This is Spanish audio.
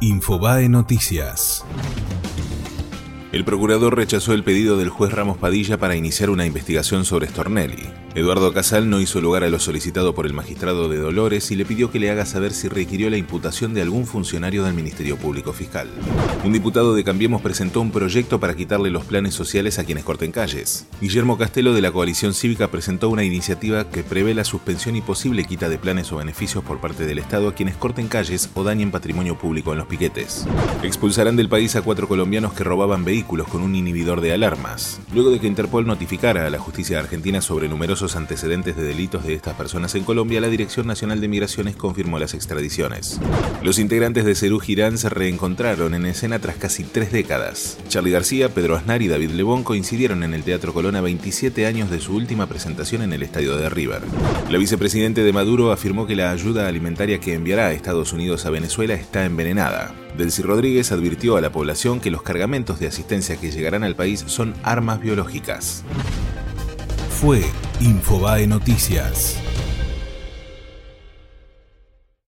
Infobae Noticias. El procurador rechazó el pedido del juez Ramos Padilla para iniciar una investigación sobre Stornelli. Eduardo Casal no hizo lugar a lo solicitado por el magistrado de Dolores y le pidió que le haga saber si requirió la imputación de algún funcionario del Ministerio Público Fiscal. Un diputado de Cambiemos presentó un proyecto para quitarle los planes sociales a quienes corten calles. Guillermo Castelo de la coalición cívica presentó una iniciativa que prevé la suspensión y posible quita de planes o beneficios por parte del Estado a quienes corten calles o dañen patrimonio público en los piquetes. Expulsarán del país a cuatro colombianos que robaban vehículos con un inhibidor de alarmas, luego de que Interpol notificara a la justicia argentina sobre numerosos antecedentes de delitos de estas personas en Colombia, la Dirección Nacional de Migraciones confirmó las extradiciones. Los integrantes de Cerú Girán se reencontraron en escena tras casi tres décadas. Charlie García, Pedro Aznar y David Lebón coincidieron en el Teatro Colona 27 años de su última presentación en el estadio de River. La vicepresidente de Maduro afirmó que la ayuda alimentaria que enviará a Estados Unidos a Venezuela está envenenada. Delcy Rodríguez advirtió a la población que los cargamentos de asistencia que llegarán al país son armas biológicas. Fue Infobae Noticias.